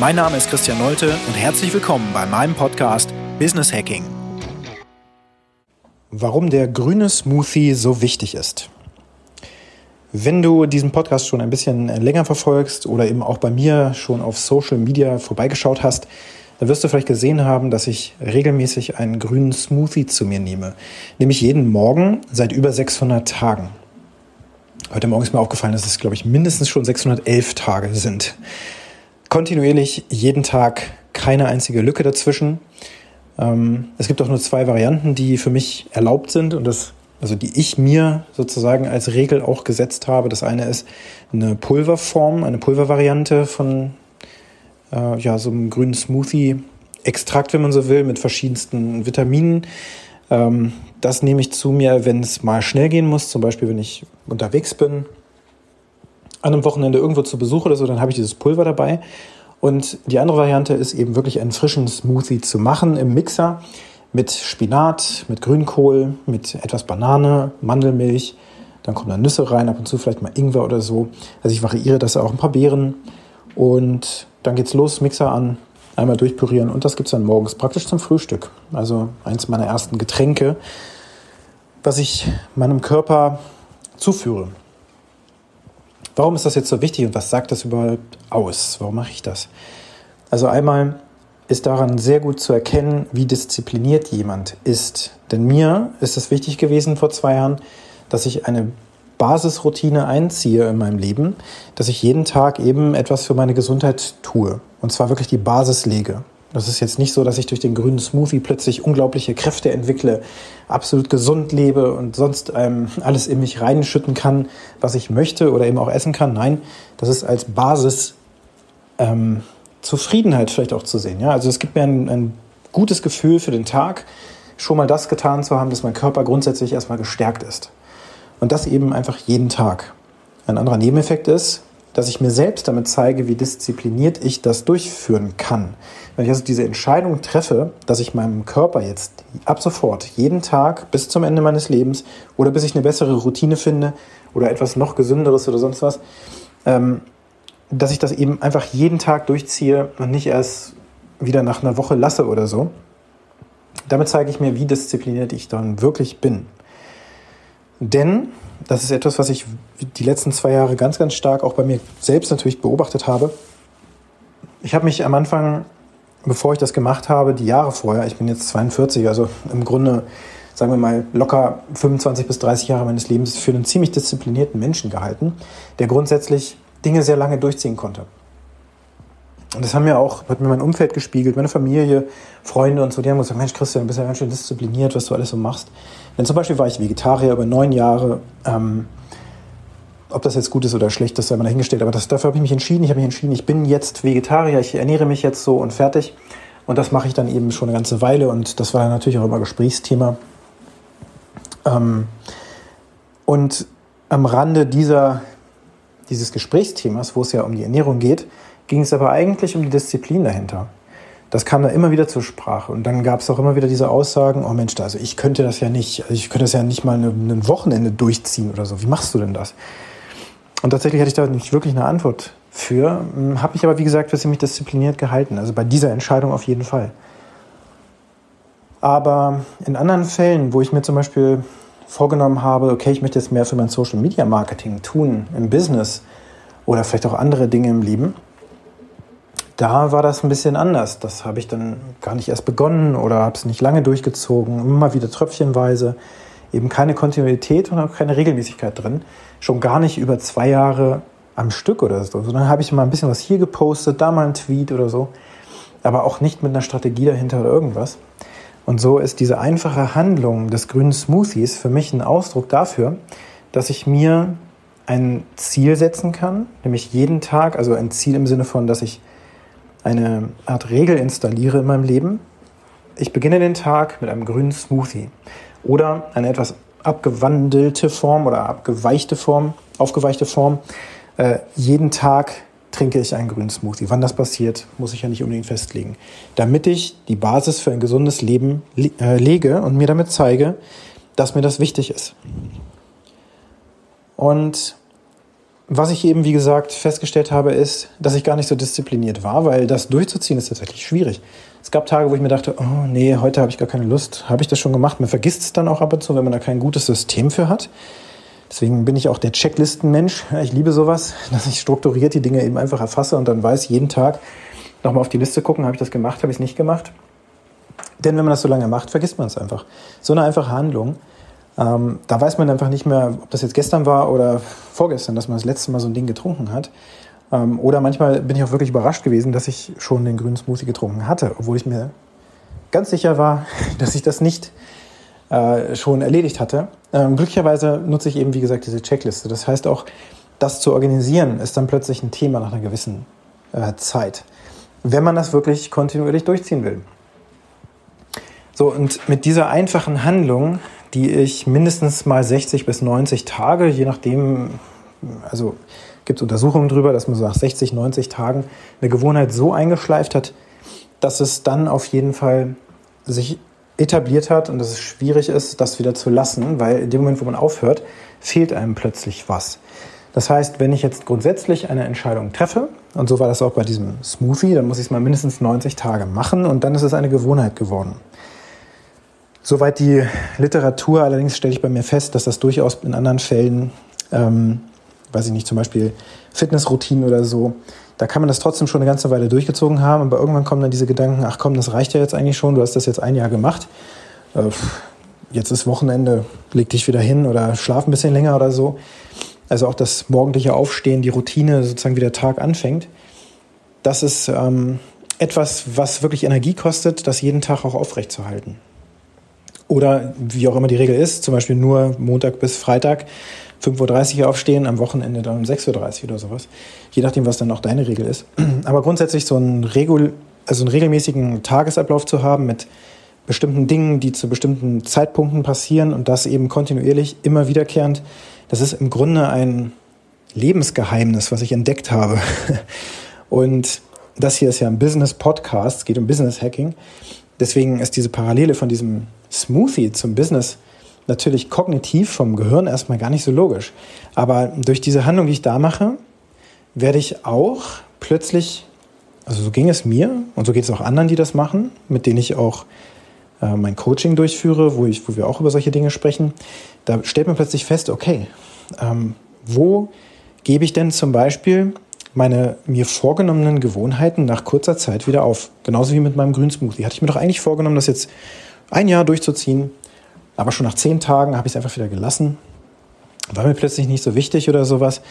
Mein Name ist Christian Nolte und herzlich willkommen bei meinem Podcast Business Hacking. Warum der grüne Smoothie so wichtig ist. Wenn du diesen Podcast schon ein bisschen länger verfolgst oder eben auch bei mir schon auf Social Media vorbeigeschaut hast, dann wirst du vielleicht gesehen haben, dass ich regelmäßig einen grünen Smoothie zu mir nehme. Nämlich jeden Morgen seit über 600 Tagen. Heute Morgen ist mir aufgefallen, dass es, glaube ich, mindestens schon 611 Tage sind. Kontinuierlich jeden Tag keine einzige Lücke dazwischen. Ähm, es gibt auch nur zwei Varianten, die für mich erlaubt sind und das also die ich mir sozusagen als Regel auch gesetzt habe. Das eine ist eine Pulverform, eine Pulvervariante von äh, ja, so einem grünen Smoothie-Extrakt, wenn man so will, mit verschiedensten Vitaminen. Ähm, das nehme ich zu mir, wenn es mal schnell gehen muss, zum Beispiel wenn ich unterwegs bin, an einem Wochenende irgendwo zu Besuch oder so, dann habe ich dieses Pulver dabei. Und die andere Variante ist eben wirklich einen frischen Smoothie zu machen im Mixer mit Spinat, mit Grünkohl, mit etwas Banane, Mandelmilch. Dann kommen da Nüsse rein, ab und zu vielleicht mal Ingwer oder so. Also ich variiere das auch ein paar Beeren. Und dann geht's los, Mixer an, einmal durchpürieren und das gibt's dann morgens praktisch zum Frühstück. Also eins meiner ersten Getränke, was ich meinem Körper zuführe. Warum ist das jetzt so wichtig und was sagt das überhaupt aus? Warum mache ich das? Also einmal ist daran sehr gut zu erkennen, wie diszipliniert jemand ist. Denn mir ist es wichtig gewesen vor zwei Jahren, dass ich eine Basisroutine einziehe in meinem Leben, dass ich jeden Tag eben etwas für meine Gesundheit tue. Und zwar wirklich die Basis lege. Das ist jetzt nicht so, dass ich durch den grünen Smoothie plötzlich unglaubliche Kräfte entwickle, absolut gesund lebe und sonst ähm, alles in mich reinschütten kann, was ich möchte oder eben auch essen kann. Nein, das ist als Basis ähm, Zufriedenheit vielleicht auch zu sehen. Ja? Also es gibt mir ein, ein gutes Gefühl für den Tag, schon mal das getan zu haben, dass mein Körper grundsätzlich erstmal gestärkt ist. Und das eben einfach jeden Tag. Ein anderer Nebeneffekt ist, dass ich mir selbst damit zeige, wie diszipliniert ich das durchführen kann. Wenn ich also diese Entscheidung treffe, dass ich meinem Körper jetzt ab sofort jeden Tag bis zum Ende meines Lebens oder bis ich eine bessere Routine finde oder etwas noch gesünderes oder sonst was, ähm, dass ich das eben einfach jeden Tag durchziehe und nicht erst wieder nach einer Woche lasse oder so. Damit zeige ich mir, wie diszipliniert ich dann wirklich bin. Denn das ist etwas, was ich die letzten zwei Jahre ganz, ganz stark auch bei mir selbst natürlich beobachtet habe. Ich habe mich am Anfang, bevor ich das gemacht habe, die Jahre vorher, ich bin jetzt 42, also im Grunde, sagen wir mal, locker 25 bis 30 Jahre meines Lebens für einen ziemlich disziplinierten Menschen gehalten, der grundsätzlich Dinge sehr lange durchziehen konnte. Und das haben mir auch, hat mir mein Umfeld gespiegelt, meine Familie, Freunde und so, die haben gesagt, Mensch Christian, du bist ja ganz schön diszipliniert, was du alles so machst. Denn zum Beispiel war ich Vegetarier über neun Jahre. Ähm, ob das jetzt gut ist oder schlecht, das sei mal dahingestellt. Aber das, dafür habe ich mich entschieden. Ich habe mich entschieden, ich bin jetzt Vegetarier, ich ernähre mich jetzt so und fertig. Und das mache ich dann eben schon eine ganze Weile. Und das war natürlich auch immer Gesprächsthema. Ähm, und am Rande dieser dieses Gesprächsthemas, wo es ja um die Ernährung geht, ging es aber eigentlich um die Disziplin dahinter. Das kam da immer wieder zur Sprache. Und dann gab es auch immer wieder diese Aussagen, oh Mensch, also ich könnte das ja nicht, also ich könnte das ja nicht mal ein Wochenende durchziehen oder so. Wie machst du denn das? Und tatsächlich hatte ich da nicht wirklich eine Antwort für, hm, habe mich aber, wie gesagt, ziemlich diszipliniert gehalten. Also bei dieser Entscheidung auf jeden Fall. Aber in anderen Fällen, wo ich mir zum Beispiel vorgenommen habe, okay, ich möchte jetzt mehr für mein Social Media Marketing tun im Business oder vielleicht auch andere Dinge im Leben, da war das ein bisschen anders. Das habe ich dann gar nicht erst begonnen oder habe es nicht lange durchgezogen, immer wieder tröpfchenweise, eben keine Kontinuität und auch keine Regelmäßigkeit drin, schon gar nicht über zwei Jahre am Stück oder so, sondern habe ich mal ein bisschen was hier gepostet, da mal ein Tweet oder so, aber auch nicht mit einer Strategie dahinter oder irgendwas. Und so ist diese einfache Handlung des grünen Smoothies für mich ein Ausdruck dafür, dass ich mir ein Ziel setzen kann, nämlich jeden Tag, also ein Ziel im Sinne von, dass ich eine Art Regel installiere in meinem Leben. Ich beginne den Tag mit einem grünen Smoothie oder eine etwas abgewandelte Form oder abgeweichte Form, aufgeweichte Form. Äh, jeden Tag trinke ich einen grünen Smoothie. Wann das passiert, muss ich ja nicht unbedingt festlegen. Damit ich die Basis für ein gesundes Leben le äh, lege und mir damit zeige, dass mir das wichtig ist. Und was ich eben, wie gesagt, festgestellt habe, ist, dass ich gar nicht so diszipliniert war, weil das durchzuziehen ist tatsächlich schwierig. Es gab Tage, wo ich mir dachte, oh nee, heute habe ich gar keine Lust. Habe ich das schon gemacht? Man vergisst es dann auch ab und zu, wenn man da kein gutes System für hat. Deswegen bin ich auch der Checklistenmensch. Ich liebe sowas, dass ich strukturiert die Dinge eben einfach erfasse und dann weiß, jeden Tag nochmal auf die Liste gucken, habe ich das gemacht, habe ich es nicht gemacht. Denn wenn man das so lange macht, vergisst man es einfach. So eine einfache Handlung ähm, da weiß man einfach nicht mehr, ob das jetzt gestern war oder vorgestern, dass man das letzte Mal so ein Ding getrunken hat. Ähm, oder manchmal bin ich auch wirklich überrascht gewesen, dass ich schon den grünen Smoothie getrunken hatte, obwohl ich mir ganz sicher war, dass ich das nicht äh, schon erledigt hatte. Ähm, glücklicherweise nutze ich eben, wie gesagt, diese Checkliste. Das heißt auch, das zu organisieren ist dann plötzlich ein Thema nach einer gewissen äh, Zeit, wenn man das wirklich kontinuierlich durchziehen will. So, und mit dieser einfachen Handlung die ich mindestens mal 60 bis 90 Tage, je nachdem, also gibt es Untersuchungen darüber, dass man so nach 60, 90 Tagen eine Gewohnheit so eingeschleift hat, dass es dann auf jeden Fall sich etabliert hat und dass es schwierig ist, das wieder zu lassen, weil in dem Moment, wo man aufhört, fehlt einem plötzlich was. Das heißt, wenn ich jetzt grundsätzlich eine Entscheidung treffe, und so war das auch bei diesem Smoothie, dann muss ich es mal mindestens 90 Tage machen und dann ist es eine Gewohnheit geworden. Soweit die Literatur, allerdings stelle ich bei mir fest, dass das durchaus in anderen Fällen, ähm, weiß ich nicht, zum Beispiel Fitnessroutinen oder so, da kann man das trotzdem schon eine ganze Weile durchgezogen haben, aber irgendwann kommen dann diese Gedanken, ach komm, das reicht ja jetzt eigentlich schon, du hast das jetzt ein Jahr gemacht, äh, jetzt ist Wochenende, leg dich wieder hin oder schlaf ein bisschen länger oder so. Also auch das morgendliche Aufstehen, die Routine, sozusagen wie der Tag anfängt, das ist ähm, etwas, was wirklich Energie kostet, das jeden Tag auch aufrechtzuerhalten. Oder wie auch immer die Regel ist, zum Beispiel nur Montag bis Freitag 5.30 Uhr aufstehen, am Wochenende dann um 6.30 Uhr oder sowas. Je nachdem, was dann auch deine Regel ist. Aber grundsätzlich so einen, Regul also einen regelmäßigen Tagesablauf zu haben mit bestimmten Dingen, die zu bestimmten Zeitpunkten passieren und das eben kontinuierlich, immer wiederkehrend, das ist im Grunde ein Lebensgeheimnis, was ich entdeckt habe. Und das hier ist ja ein Business-Podcast, es geht um Business-Hacking. Deswegen ist diese Parallele von diesem Smoothie zum Business natürlich kognitiv vom Gehirn erstmal gar nicht so logisch. Aber durch diese Handlung, die ich da mache, werde ich auch plötzlich, also so ging es mir und so geht es auch anderen, die das machen, mit denen ich auch äh, mein Coaching durchführe, wo, ich, wo wir auch über solche Dinge sprechen. Da stellt man plötzlich fest, okay, ähm, wo gebe ich denn zum Beispiel meine mir vorgenommenen Gewohnheiten nach kurzer Zeit wieder auf? Genauso wie mit meinem Grünsmoothie. Hatte ich mir doch eigentlich vorgenommen, das jetzt ein Jahr durchzuziehen. Aber schon nach zehn Tagen habe ich es einfach wieder gelassen. War mir plötzlich nicht so wichtig oder sowas.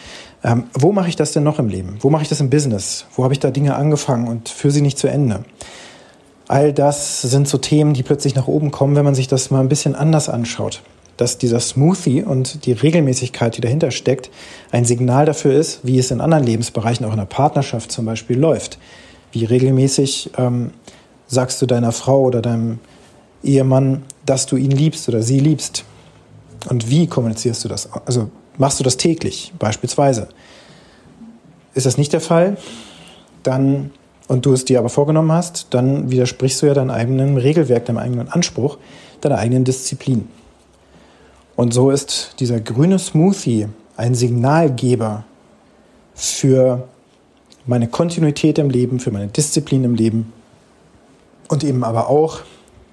Ähm, wo mache ich das denn noch im Leben? Wo mache ich das im Business? Wo habe ich da Dinge angefangen und führe sie nicht zu Ende? All das sind so Themen, die plötzlich nach oben kommen, wenn man sich das mal ein bisschen anders anschaut. Dass dieser Smoothie und die Regelmäßigkeit, die dahinter steckt, ein Signal dafür ist, wie es in anderen Lebensbereichen, auch in der Partnerschaft zum Beispiel, läuft. Wie regelmäßig ähm, sagst du deiner Frau oder deinem Ehemann, dass du ihn liebst oder sie liebst. Und wie kommunizierst du das? Also machst du das täglich beispielsweise? Ist das nicht der Fall, dann und du es dir aber vorgenommen hast, dann widersprichst du ja deinem eigenen Regelwerk, deinem eigenen Anspruch, deiner eigenen Disziplin. Und so ist dieser grüne Smoothie ein Signalgeber für meine Kontinuität im Leben, für meine Disziplin im Leben und eben aber auch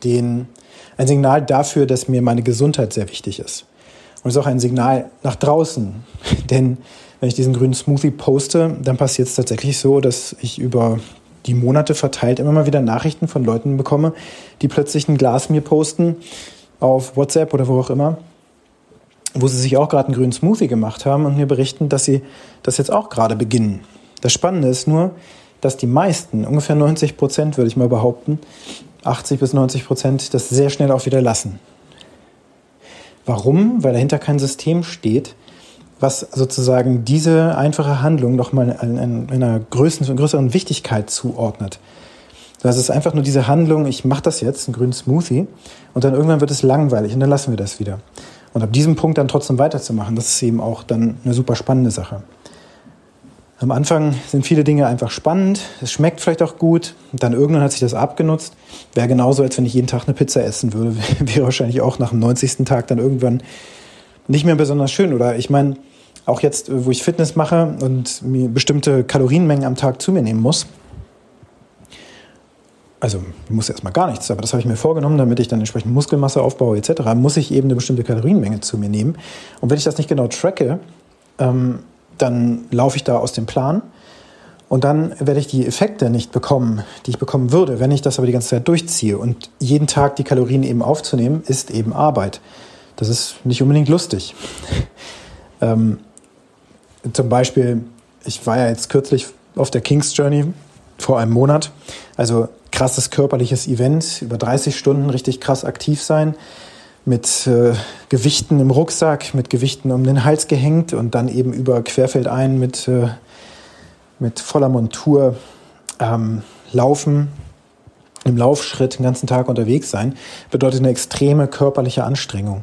den, ein Signal dafür, dass mir meine Gesundheit sehr wichtig ist. Und es ist auch ein Signal nach draußen. Denn wenn ich diesen grünen Smoothie poste, dann passiert es tatsächlich so, dass ich über die Monate verteilt immer mal wieder Nachrichten von Leuten bekomme, die plötzlich ein Glas mir posten auf WhatsApp oder wo auch immer, wo sie sich auch gerade einen grünen Smoothie gemacht haben und mir berichten, dass sie das jetzt auch gerade beginnen. Das Spannende ist nur, dass die meisten, ungefähr 90 Prozent würde ich mal behaupten, 80 bis 90 Prozent das sehr schnell auch wieder lassen. Warum? Weil dahinter kein System steht, was sozusagen diese einfache Handlung nochmal in einer größeren, größeren Wichtigkeit zuordnet. Das ist einfach nur diese Handlung, ich mache das jetzt, einen grünen Smoothie, und dann irgendwann wird es langweilig und dann lassen wir das wieder. Und ab diesem Punkt dann trotzdem weiterzumachen, das ist eben auch dann eine super spannende Sache. Am Anfang sind viele Dinge einfach spannend, es schmeckt vielleicht auch gut, dann irgendwann hat sich das abgenutzt. Wäre genauso, als wenn ich jeden Tag eine Pizza essen würde, wäre wahrscheinlich auch nach dem 90. Tag dann irgendwann nicht mehr besonders schön. Oder ich meine, auch jetzt, wo ich Fitness mache und mir bestimmte Kalorienmengen am Tag zu mir nehmen muss, also ich muss erstmal gar nichts, aber das habe ich mir vorgenommen, damit ich dann entsprechend Muskelmasse aufbaue etc., muss ich eben eine bestimmte Kalorienmenge zu mir nehmen. Und wenn ich das nicht genau tracke, ähm, dann laufe ich da aus dem Plan und dann werde ich die Effekte nicht bekommen, die ich bekommen würde, wenn ich das aber die ganze Zeit durchziehe. Und jeden Tag die Kalorien eben aufzunehmen, ist eben Arbeit. Das ist nicht unbedingt lustig. ähm, zum Beispiel, ich war ja jetzt kürzlich auf der King's Journey vor einem Monat. Also krasses körperliches Event, über 30 Stunden richtig krass aktiv sein mit äh, Gewichten im Rucksack, mit Gewichten um den Hals gehängt und dann eben über Querfeldein mit, äh, mit voller Montur ähm, laufen, im Laufschritt den ganzen Tag unterwegs sein, bedeutet eine extreme körperliche Anstrengung.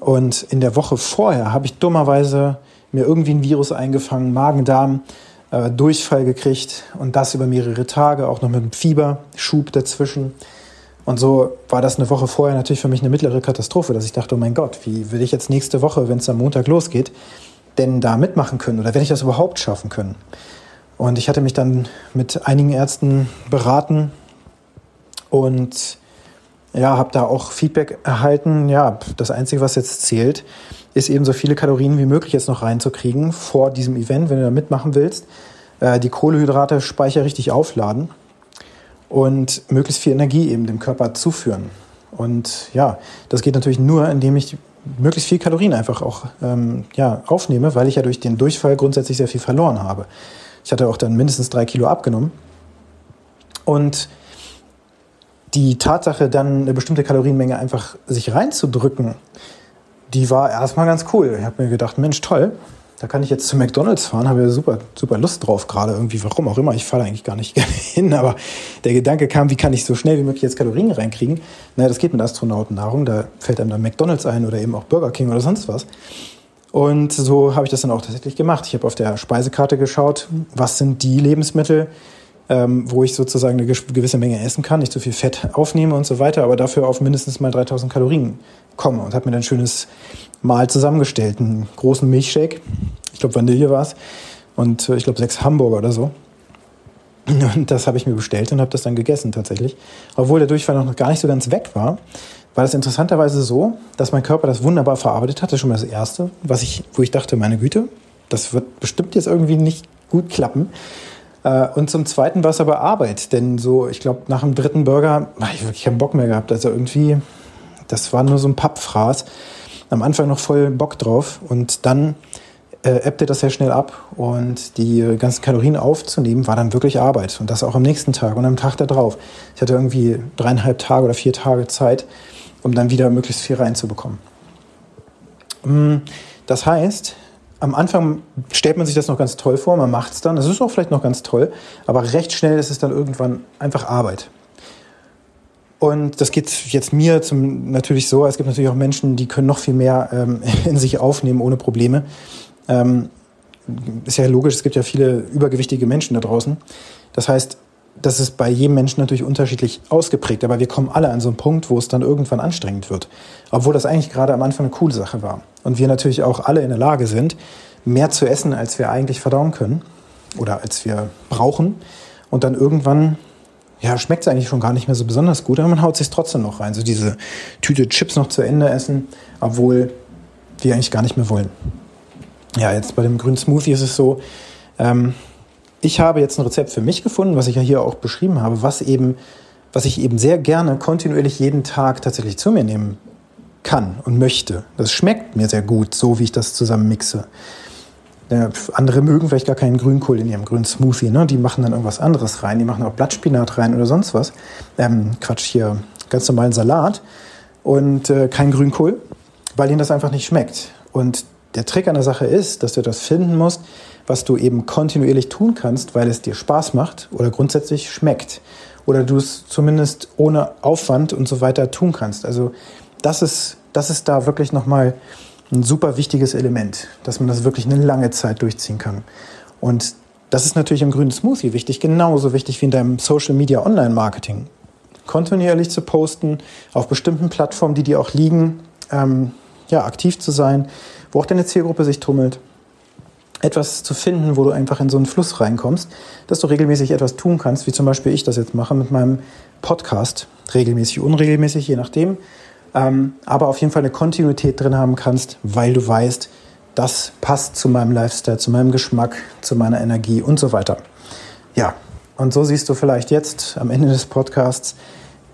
Und in der Woche vorher habe ich dummerweise mir irgendwie ein Virus eingefangen, Magen-Darm, äh, Durchfall gekriegt und das über mehrere Tage, auch noch mit einem Fieberschub dazwischen. Und so war das eine Woche vorher natürlich für mich eine mittlere Katastrophe, dass ich dachte, oh mein Gott, wie will ich jetzt nächste Woche, wenn es am Montag losgeht, denn da mitmachen können oder werde ich das überhaupt schaffen können? Und ich hatte mich dann mit einigen Ärzten beraten und ja, habe da auch Feedback erhalten. Ja, das Einzige, was jetzt zählt, ist eben so viele Kalorien wie möglich jetzt noch reinzukriegen vor diesem Event, wenn du da mitmachen willst. Äh, die Kohlehydrate Speicher richtig aufladen und möglichst viel Energie eben dem Körper zuführen. Und ja, das geht natürlich nur, indem ich möglichst viel Kalorien einfach auch ähm, ja, aufnehme, weil ich ja durch den Durchfall grundsätzlich sehr viel verloren habe. Ich hatte auch dann mindestens drei Kilo abgenommen. Und die Tatsache, dann eine bestimmte Kalorienmenge einfach sich reinzudrücken, die war erstmal ganz cool. Ich habe mir gedacht, Mensch, toll, da kann ich jetzt zu McDonalds fahren, habe ja super, super Lust drauf gerade irgendwie, warum auch immer. Ich falle eigentlich gar nicht gerne hin, aber der Gedanke kam, wie kann ich so schnell wie möglich jetzt Kalorien reinkriegen? Naja, das geht mit Astronautennahrung, da fällt einem dann McDonalds ein oder eben auch Burger King oder sonst was. Und so habe ich das dann auch tatsächlich gemacht. Ich habe auf der Speisekarte geschaut, was sind die Lebensmittel, ähm, wo ich sozusagen eine gewisse Menge essen kann, nicht zu viel Fett aufnehme und so weiter, aber dafür auf mindestens mal 3000 Kalorien komme und habe mir dann ein schönes Mahl zusammengestellt. Einen großen Milchshake, ich glaube Vanille war es, und äh, ich glaube sechs Hamburger oder so. Und das habe ich mir bestellt und habe das dann gegessen tatsächlich. Obwohl der Durchfall noch gar nicht so ganz weg war, war das interessanterweise so, dass mein Körper das wunderbar verarbeitet hatte. Schon mal das Erste, was ich, wo ich dachte, meine Güte, das wird bestimmt jetzt irgendwie nicht gut klappen. Äh, und zum Zweiten war es aber Arbeit, denn so, ich glaube, nach dem dritten Burger habe ich wirklich keinen Bock mehr gehabt. Also irgendwie, das war nur so ein Pappfraß am Anfang noch voll Bock drauf und dann äh, ebbte das sehr schnell ab und die ganzen Kalorien aufzunehmen war dann wirklich Arbeit und das auch am nächsten Tag und am Tag darauf. Ich hatte irgendwie dreieinhalb Tage oder vier Tage Zeit, um dann wieder möglichst viel reinzubekommen. Mm, das heißt, am Anfang stellt man sich das noch ganz toll vor, man macht es dann, das ist auch vielleicht noch ganz toll, aber recht schnell ist es dann irgendwann einfach Arbeit. Und das geht jetzt mir zum, natürlich so. Es gibt natürlich auch Menschen, die können noch viel mehr ähm, in sich aufnehmen ohne Probleme. Ähm, ist ja logisch, es gibt ja viele übergewichtige Menschen da draußen. Das heißt, das ist bei jedem Menschen natürlich unterschiedlich ausgeprägt, aber wir kommen alle an so einen Punkt, wo es dann irgendwann anstrengend wird. Obwohl das eigentlich gerade am Anfang eine coole Sache war. Und wir natürlich auch alle in der Lage sind, mehr zu essen, als wir eigentlich verdauen können oder als wir brauchen. Und dann irgendwann ja, schmeckt es eigentlich schon gar nicht mehr so besonders gut, aber man haut sich trotzdem noch rein. So diese Tüte Chips noch zu Ende essen, obwohl wir eigentlich gar nicht mehr wollen. Ja, jetzt bei dem grünen Smoothie ist es so, ähm, ich habe jetzt ein Rezept für mich gefunden, was ich ja hier auch beschrieben habe, was eben, was ich eben sehr gerne kontinuierlich jeden Tag tatsächlich zu mir nehmen kann und möchte. Das schmeckt mir sehr gut, so wie ich das zusammen mixe. Andere mögen vielleicht gar keinen Grünkohl in ihrem grünen Smoothie. Ne? Die machen dann irgendwas anderes rein. Die machen auch Blattspinat rein oder sonst was. Ähm, Quatsch, hier ganz normalen Salat und äh, kein Grünkohl, weil ihnen das einfach nicht schmeckt. Und der Trick an der Sache ist, dass du etwas finden musst, was du eben kontinuierlich tun kannst, weil es dir Spaß macht oder grundsätzlich schmeckt. Oder du es zumindest ohne Aufwand und so weiter tun kannst. Also das ist, das ist da wirklich nochmal ein super wichtiges Element, dass man das wirklich eine lange Zeit durchziehen kann. Und das ist natürlich im grünen Smoothie wichtig, genauso wichtig wie in deinem Social Media Online Marketing. Kontinuierlich zu posten, auf bestimmten Plattformen, die dir auch liegen, ähm, ja, aktiv zu sein, wo auch deine Zielgruppe sich tummelt. Etwas zu finden, wo du einfach in so einen Fluss reinkommst, dass du regelmäßig etwas tun kannst, wie zum Beispiel ich das jetzt mache mit meinem Podcast. Regelmäßig, unregelmäßig, je nachdem. Ähm, aber auf jeden Fall eine Kontinuität drin haben kannst, weil du weißt, das passt zu meinem Lifestyle, zu meinem Geschmack, zu meiner Energie und so weiter. Ja, und so siehst du vielleicht jetzt am Ende des Podcasts,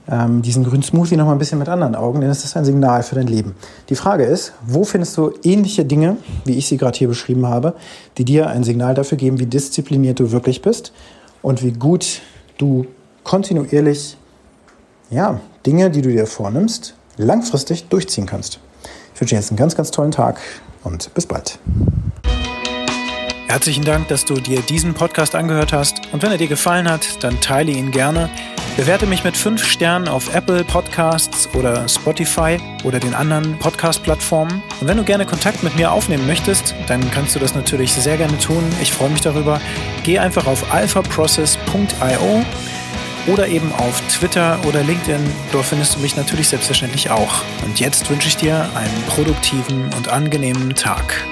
ähm, diesen grünen Smoothie noch mal ein bisschen mit anderen Augen, denn es ist ein Signal für dein Leben. Die Frage ist, wo findest du ähnliche Dinge, wie ich sie gerade hier beschrieben habe, die dir ein Signal dafür geben, wie diszipliniert du wirklich bist und wie gut du kontinuierlich ja, Dinge, die du dir vornimmst, langfristig durchziehen kannst. Ich wünsche dir jetzt einen ganz, ganz tollen Tag und bis bald. Herzlichen Dank, dass du dir diesen Podcast angehört hast. Und wenn er dir gefallen hat, dann teile ihn gerne. Bewerte mich mit fünf Sternen auf Apple Podcasts oder Spotify oder den anderen Podcast-Plattformen. Und wenn du gerne Kontakt mit mir aufnehmen möchtest, dann kannst du das natürlich sehr gerne tun. Ich freue mich darüber. Geh einfach auf alphaprocess.io oder eben auf Twitter oder LinkedIn. Dort findest du mich natürlich selbstverständlich auch. Und jetzt wünsche ich dir einen produktiven und angenehmen Tag.